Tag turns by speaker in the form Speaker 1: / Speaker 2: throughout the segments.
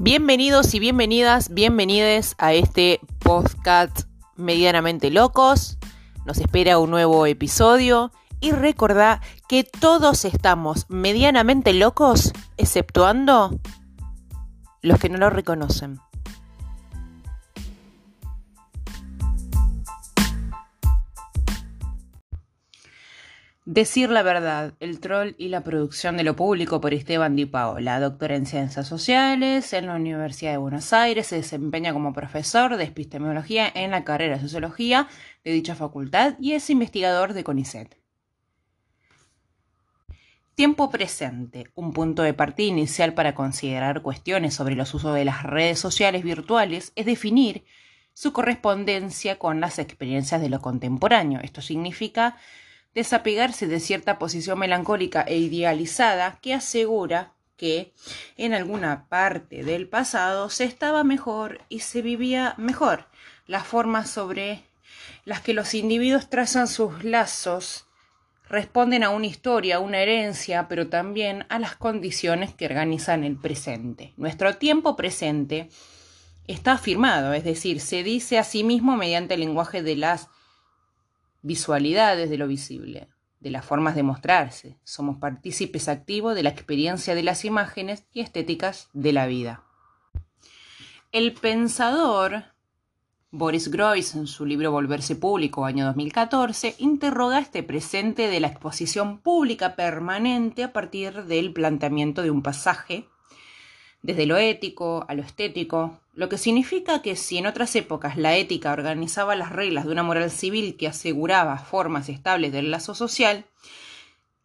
Speaker 1: Bienvenidos y bienvenidas, bienvenides a este podcast medianamente locos. Nos espera un nuevo episodio y recordá que todos estamos medianamente locos, exceptuando los que no lo reconocen. Decir la verdad, el troll y la producción de lo público por Esteban Di Paola, doctora en Ciencias Sociales en la Universidad de Buenos Aires, se desempeña como profesor de epistemología en la carrera de Sociología de dicha facultad y es investigador de CONICET. Tiempo presente, un punto de partida inicial para considerar cuestiones sobre los usos de las redes sociales virtuales, es definir su correspondencia con las experiencias de lo contemporáneo. Esto significa desapegarse de cierta posición melancólica e idealizada que asegura que en alguna parte del pasado se estaba mejor y se vivía mejor. Las formas sobre las que los individuos trazan sus lazos responden a una historia, a una herencia, pero también a las condiciones que organizan el presente. Nuestro tiempo presente está afirmado, es decir, se dice a sí mismo mediante el lenguaje de las visualidades de lo visible, de las formas de mostrarse. Somos partícipes activos de la experiencia de las imágenes y estéticas de la vida. El pensador Boris Groys, en su libro Volverse Público, año 2014, interroga este presente de la exposición pública permanente a partir del planteamiento de un pasaje desde lo ético a lo estético, lo que significa que si en otras épocas la ética organizaba las reglas de una moral civil que aseguraba formas estables del lazo social,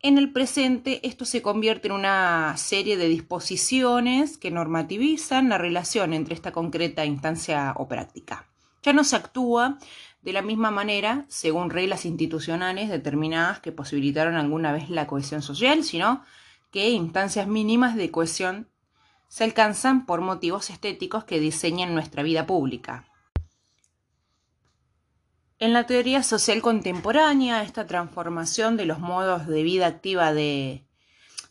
Speaker 1: en el presente esto se convierte en una serie de disposiciones que normativizan la relación entre esta concreta instancia o práctica. Ya no se actúa de la misma manera según reglas institucionales determinadas que posibilitaron alguna vez la cohesión social, sino que instancias mínimas de cohesión se alcanzan por motivos estéticos que diseñan nuestra vida pública. En la teoría social contemporánea, esta transformación de los modos de vida activa de,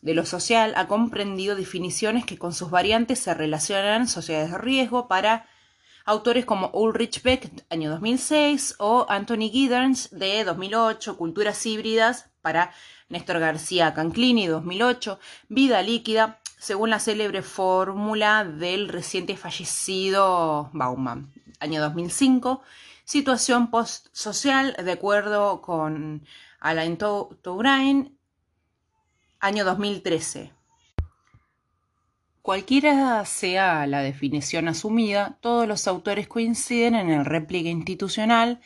Speaker 1: lo social ha comprendido definiciones que con sus variantes se relacionan sociedades de riesgo para autores como Ulrich Beck, año 2006, o Anthony Giddens, de 2008, Culturas híbridas, para Néstor García Canclini, 2008, Vida líquida, según la célebre fórmula del reciente fallecido Bauman, año 2005, situación post-social de acuerdo con Alain Touraine, año 2013. Cualquiera sea la definición asumida, todos los autores coinciden en el repliegue institucional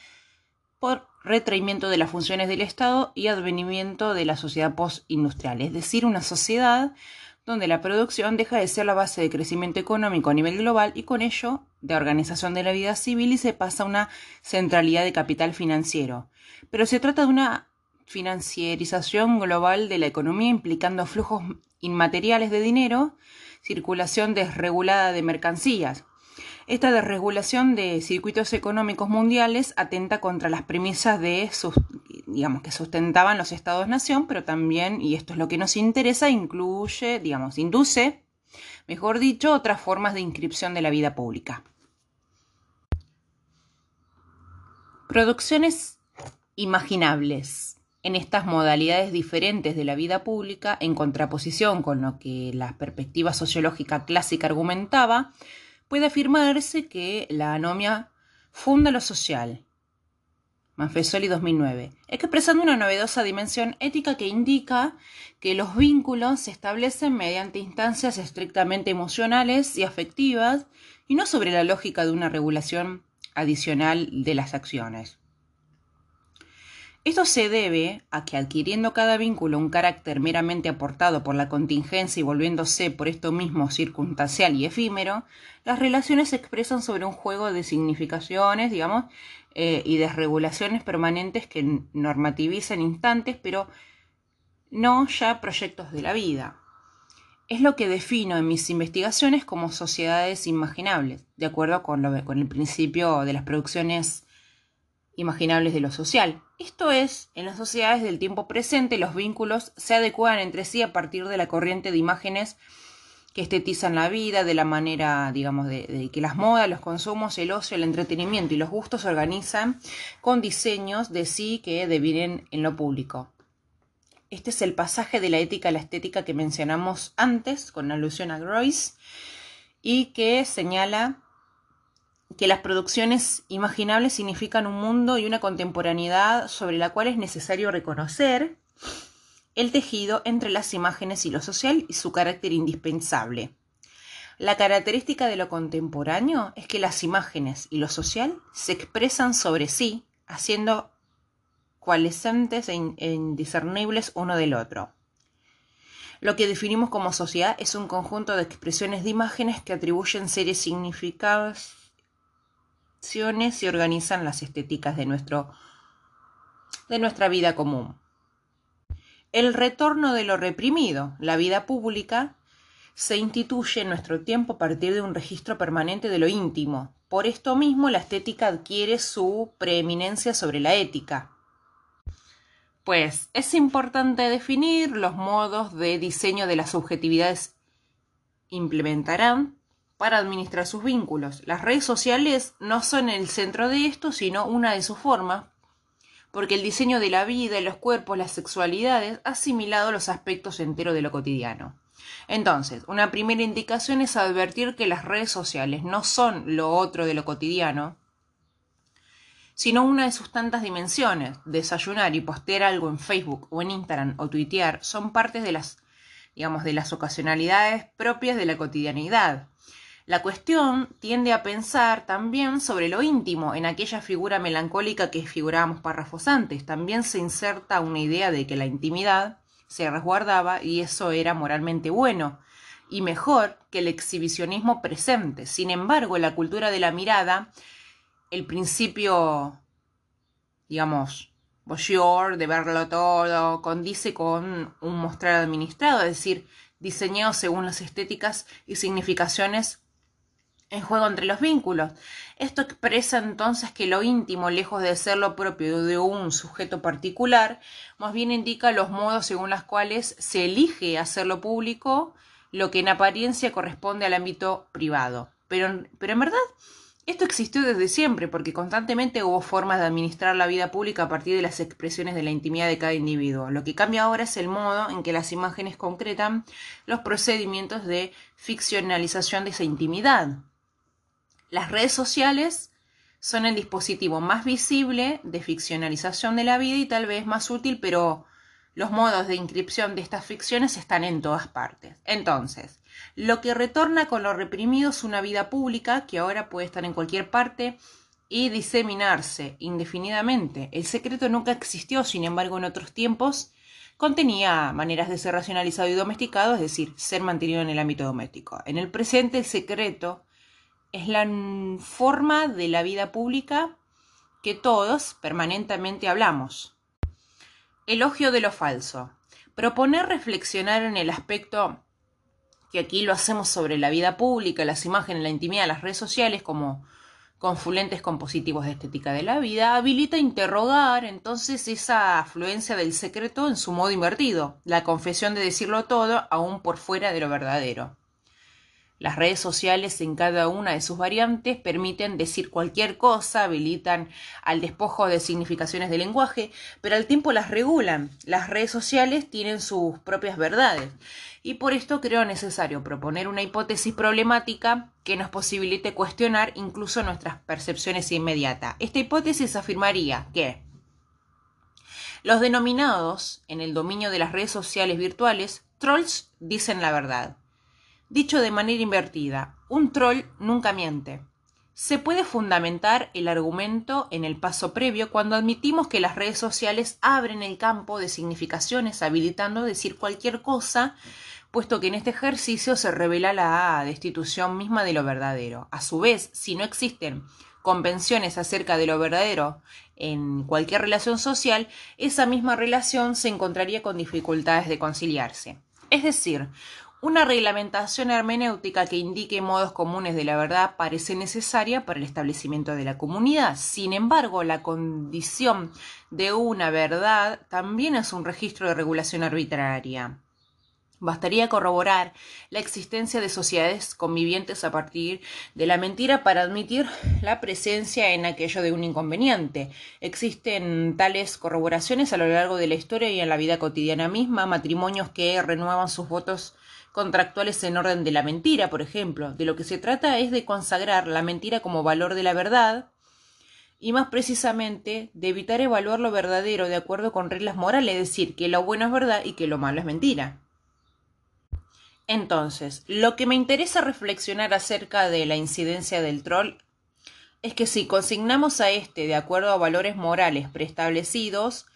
Speaker 1: por retraimiento de las funciones del Estado y advenimiento de la sociedad postindustrial, es decir, una sociedad donde la producción deja de ser la base de crecimiento económico a nivel global y con ello de organización de la vida civil y se pasa a una centralidad de capital financiero. Pero se trata de una financiarización global de la economía implicando flujos inmateriales de dinero, circulación desregulada de mercancías. Esta desregulación de circuitos económicos mundiales atenta contra las premisas de sus digamos, que sustentaban los estados-nación, pero también, y esto es lo que nos interesa, incluye, digamos, induce, mejor dicho, otras formas de inscripción de la vida pública. Producciones imaginables en estas modalidades diferentes de la vida pública, en contraposición con lo que la perspectiva sociológica clásica argumentaba, puede afirmarse que la anomia funda lo social, Manfesoli 2009, expresando una novedosa dimensión ética que indica que los vínculos se establecen mediante instancias estrictamente emocionales y afectivas y no sobre la lógica de una regulación adicional de las acciones. Esto se debe a que adquiriendo cada vínculo un carácter meramente aportado por la contingencia y volviéndose por esto mismo circunstancial y efímero, las relaciones se expresan sobre un juego de significaciones, digamos, eh, y desregulaciones permanentes que normativizan instantes, pero no ya proyectos de la vida. Es lo que defino en mis investigaciones como sociedades imaginables, de acuerdo con, con el principio de las producciones imaginables de lo social. Esto es, en las sociedades del tiempo presente los vínculos se adecuan entre sí a partir de la corriente de imágenes que estetizan la vida de la manera, digamos, de, que las modas, los consumos, el ocio, el entretenimiento y los gustos se organizan con diseños de sí que devienen en lo público. Este es el pasaje de la ética a la estética que mencionamos antes, con alusión a Groys, y que señala que las producciones imaginables significan un mundo y una contemporaneidad sobre la cual es necesario reconocer el tejido entre las imágenes y lo social y su carácter indispensable. La característica de lo contemporáneo es que las imágenes y lo social se expresan sobre sí, haciendo coalescentes e, e indiscernibles uno del otro. Lo que definimos como sociedad es un conjunto de expresiones de imágenes que atribuyen series significaciones y organizan las estéticas de, nuestro, de nuestra vida común el retorno de lo reprimido, la vida pública, se instituye en nuestro tiempo a partir de un registro permanente de lo íntimo. Por esto mismo la estética adquiere su preeminencia sobre la ética. Pues es importante definir los modos de diseño de las subjetividades implementarán para administrar sus vínculos. Las redes sociales no son el centro de esto, sino una de sus formas, porque el diseño de la vida, los cuerpos, las sexualidades ha asimilado los aspectos enteros de lo cotidiano. Entonces, una primera indicación es advertir que las redes sociales no son lo otro de lo cotidiano, sino una de sus tantas dimensiones. Desayunar y postear algo en Facebook o en Instagram o tuitear son partes de las, digamos, de las ocasionalidades propias de la cotidianidad. La cuestión tiende a pensar también sobre lo íntimo en aquella figura melancólica que figurábamos párrafos antes. También se inserta una idea de que la intimidad se resguardaba y eso era moralmente bueno y mejor que el exhibicionismo presente. Sin embargo, en la cultura de la mirada, el principio, digamos, voyeur, de verlo todo, condice con un mostrar administrado, es decir, diseñado según las estéticas y significaciones en juego entre los vínculos. Esto expresa entonces que lo íntimo, lejos de ser lo propio de un sujeto particular, más bien indica los modos según los cuales se elige hacerlo público, lo que en apariencia corresponde al ámbito privado. Pero, pero en verdad, esto existió desde siempre, porque constantemente hubo formas de administrar la vida pública a partir de las expresiones de la intimidad de cada individuo. Lo que cambia ahora es el modo en que las imágenes concretan los procedimientos de ficcionalización de esa intimidad. Las redes sociales son el dispositivo más visible de ficcionalización de la vida y tal vez más útil, pero los modos de inscripción de estas ficciones están en todas partes. Entonces, lo que retorna con lo reprimido es una vida pública que ahora puede estar en cualquier parte y diseminarse indefinidamente. El secreto nunca existió, sin embargo, en otros tiempos contenía maneras de ser racionalizado y domesticado, es decir, ser mantenido en el ámbito doméstico. En el presente, el secreto es la forma de la vida pública que todos permanentemente hablamos. Elogio de lo falso. Proponer reflexionar en el aspecto que aquí lo hacemos sobre la vida pública, las imágenes, la intimidad, las redes sociales como confluentes compositivos de estética de la vida, habilita interrogar entonces esa afluencia del secreto en su modo invertido, la confesión de decirlo todo aún por fuera de lo verdadero. Las redes sociales en cada una de sus variantes permiten decir cualquier cosa, habilitan al despojo de significaciones del lenguaje, pero al tiempo las regulan. Las redes sociales tienen sus propias verdades y por esto creo necesario proponer una hipótesis problemática que nos posibilite cuestionar incluso nuestras percepciones inmediatas. Esta hipótesis afirmaría que los denominados en el dominio de las redes sociales virtuales trolls dicen la verdad Dicho de manera invertida, un troll nunca miente. Se puede fundamentar el argumento en el paso previo cuando admitimos que las redes sociales abren el campo de significaciones habilitando decir cualquier cosa, puesto que en este ejercicio se revela la destitución misma de lo verdadero. A su vez, si no existen convenciones acerca de lo verdadero en cualquier relación social, esa misma relación se encontraría con dificultades de conciliarse. Es decir, una reglamentación hermenéutica que indique modos comunes de la verdad parece necesaria para el establecimiento de la comunidad. Sin embargo, la condición de una verdad también es un registro de regulación arbitraria. Bastaría corroborar la existencia de sociedades convivientes a partir de la mentira para admitir la presencia en aquello de un inconveniente. Existen tales corroboraciones a lo largo de la historia y en la vida cotidiana misma, matrimonios que renuevan sus votos contractuales en orden de la mentira, por ejemplo. De lo que se trata es de consagrar la mentira como valor de la verdad y más precisamente de evitar evaluar lo verdadero de acuerdo con reglas morales, es decir, que lo bueno es verdad y que lo malo es mentira. Entonces, lo que me interesa reflexionar acerca de la incidencia del troll es que si consignamos a este de acuerdo a valores morales preestablecidos,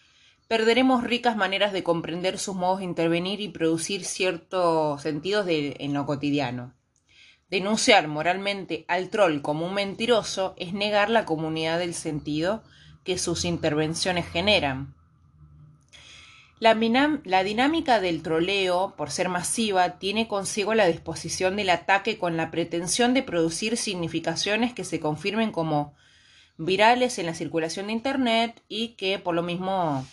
Speaker 1: perderemos ricas maneras de comprender sus modos de intervenir y producir ciertos sentidos en lo cotidiano. Denunciar moralmente al troll como un mentiroso es negar la comunidad del sentido que sus intervenciones generan. La, dinámica del troleo, por ser masiva, tiene consigo la disposición del ataque con la pretensión de producir significaciones que se confirmen como virales en la circulación de Internet y que por lo mismo,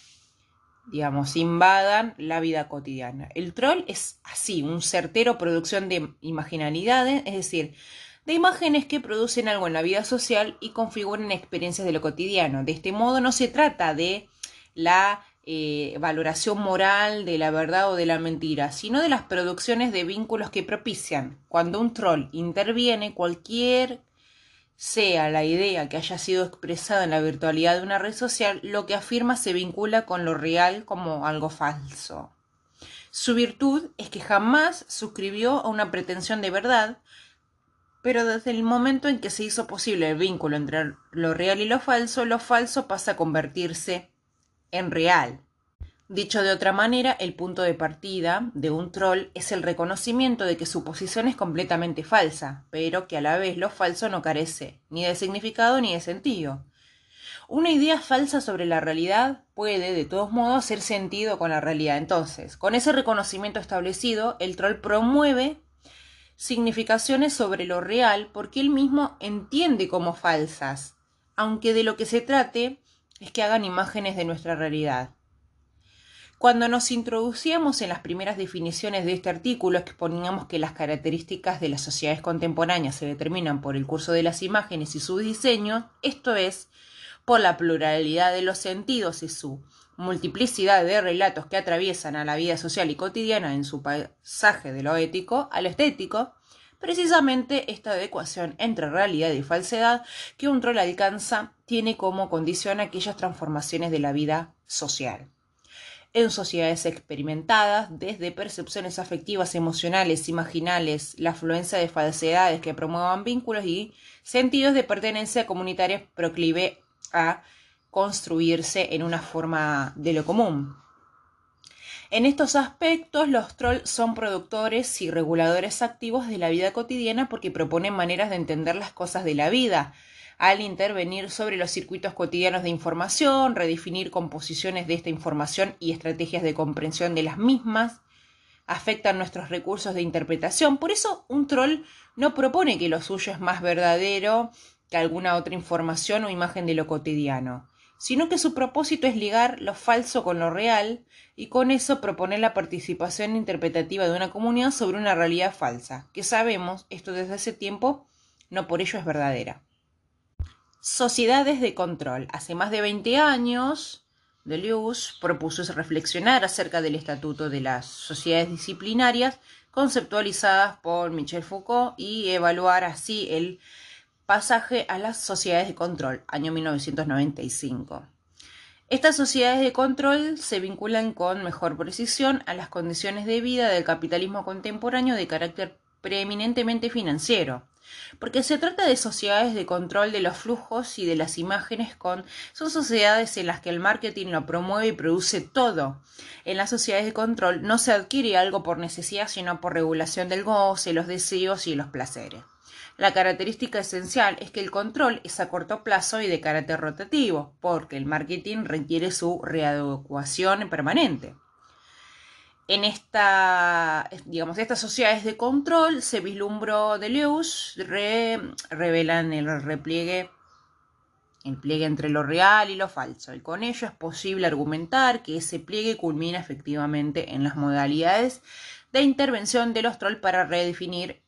Speaker 1: digamos, invadan la vida cotidiana. El troll es así, un certero producción de imaginalidades, es decir, de imágenes que producen algo en la vida social y configuran experiencias de lo cotidiano. De este modo no se trata de la eh, valoración moral de la verdad o de la mentira, sino de las producciones de vínculos que propician. Cuando un troll interviene, cualquier sea la idea que haya sido expresada en la virtualidad de una red social, lo que afirma se vincula con lo real como algo falso. Su virtud es que jamás suscribió a una pretensión de verdad, pero desde el momento en que se hizo posible el vínculo entre lo real y lo falso, lo falso pasa a convertirse en real. Dicho de otra manera, el punto de partida de un troll es el reconocimiento de que su posición es completamente falsa, pero que a la vez lo falso no carece ni de significado ni de sentido. Una idea falsa sobre la realidad puede, de todos modos, hacer sentido con la realidad. Entonces, con ese reconocimiento establecido, el troll promueve significaciones sobre lo real porque él mismo entiende como falsas, aunque de lo que se trate es que hagan imágenes de nuestra realidad. Cuando nos introducíamos en las primeras definiciones de este artículo, exponíamos que las características de las sociedades contemporáneas se determinan por el curso de las imágenes y su diseño, esto es, por la pluralidad de los sentidos y su multiplicidad de relatos que atraviesan a la vida social y cotidiana en su pasaje de lo ético a lo estético, Precisamente esta adecuación entre realidad y falsedad que un troll alcanza tiene como condición aquellas transformaciones de la vida social. En sociedades experimentadas, desde percepciones afectivas, emocionales, imaginales, la afluencia de falsedades que promuevan vínculos y sentidos de pertenencia comunitaria proclive a construirse en una forma de lo común. En estos aspectos, los trolls son productores y reguladores activos de la vida cotidiana porque proponen maneras de entender las cosas de la vida, al intervenir sobre los circuitos cotidianos de información, redefinir composiciones de esta información y estrategias de comprensión de las mismas, afectan nuestros recursos de interpretación. Por eso un troll no propone que lo suyo es más verdadero que alguna otra información o imagen de lo cotidiano sino que su propósito es ligar lo falso con lo real y con eso proponer la participación interpretativa de una comunidad sobre una realidad falsa, que sabemos, esto desde hace tiempo, no por ello es verdadera. Sociedades de control. Hace más de 20 años, Deleuze propuso reflexionar acerca del estatuto de las sociedades disciplinarias conceptualizadas por Michel Foucault y evaluar así el Pasaje a las sociedades de control, año 1995. Estas sociedades de control se vinculan con mejor precisión a las condiciones de vida del capitalismo contemporáneo de carácter preeminentemente financiero, porque se trata de sociedades de control de los flujos y de las imágenes con son sociedades en las que el marketing lo promueve y produce todo. En las sociedades de control no se adquiere algo por necesidad, sino por regulación del goce, los deseos y los placeres. La característica esencial es que el control es a corto plazo y de carácter rotativo, porque el marketing requiere su readecuación permanente. En esta, digamos, estas sociedades de control se vislumbró Deleuze, re, revelan el repliegue el pliegue entre lo real y lo falso, y con ello es posible argumentar que ese pliegue culmina efectivamente en las modalidades de intervención de los trolls para redefinir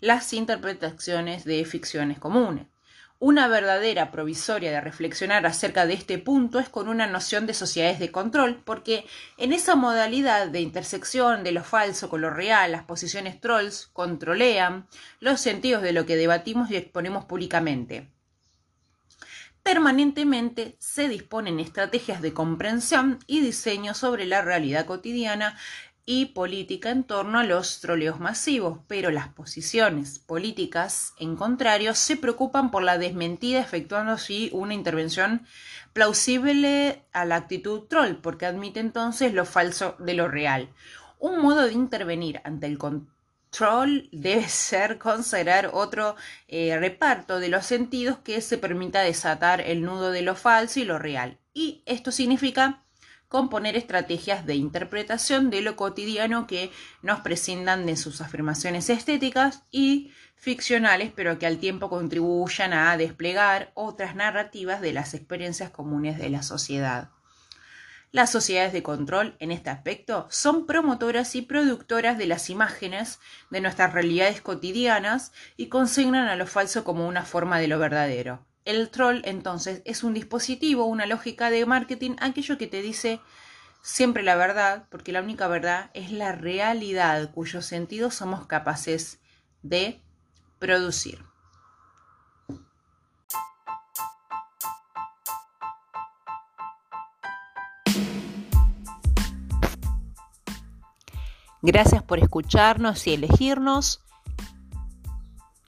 Speaker 1: las interpretaciones de ficciones comunes. Una verdadera provisoria de reflexionar acerca de este punto es con una noción de sociedades de control, porque en esa modalidad de intersección de lo falso con lo real, las posiciones trolls controlean los sentidos de lo que debatimos y exponemos públicamente. Permanentemente se disponen estrategias de comprensión y diseño sobre la realidad cotidiana y política en torno a los troleos masivos, pero las posiciones políticas, en contrario, se preocupan por la desmentida, efectuando así una intervención plausible a la actitud troll, porque admite entonces lo falso de lo real. Un modo de intervenir ante el control debe ser considerar otro eh, reparto de los sentidos que se permita desatar el nudo de lo falso y lo real. Y esto significa componer estrategias de interpretación de lo cotidiano que nos prescindan de sus afirmaciones estéticas y ficcionales, pero que al tiempo contribuyan a desplegar otras narrativas de las experiencias comunes de la sociedad. Las sociedades de control, en este aspecto, son promotoras y productoras de las imágenes de nuestras realidades cotidianas y consignan a lo falso como una forma de lo verdadero. El troll entonces es un dispositivo, una lógica de marketing, aquello que te dice siempre la verdad, porque la única verdad es la realidad cuyos sentidos somos capaces de producir. Gracias por escucharnos y elegirnos.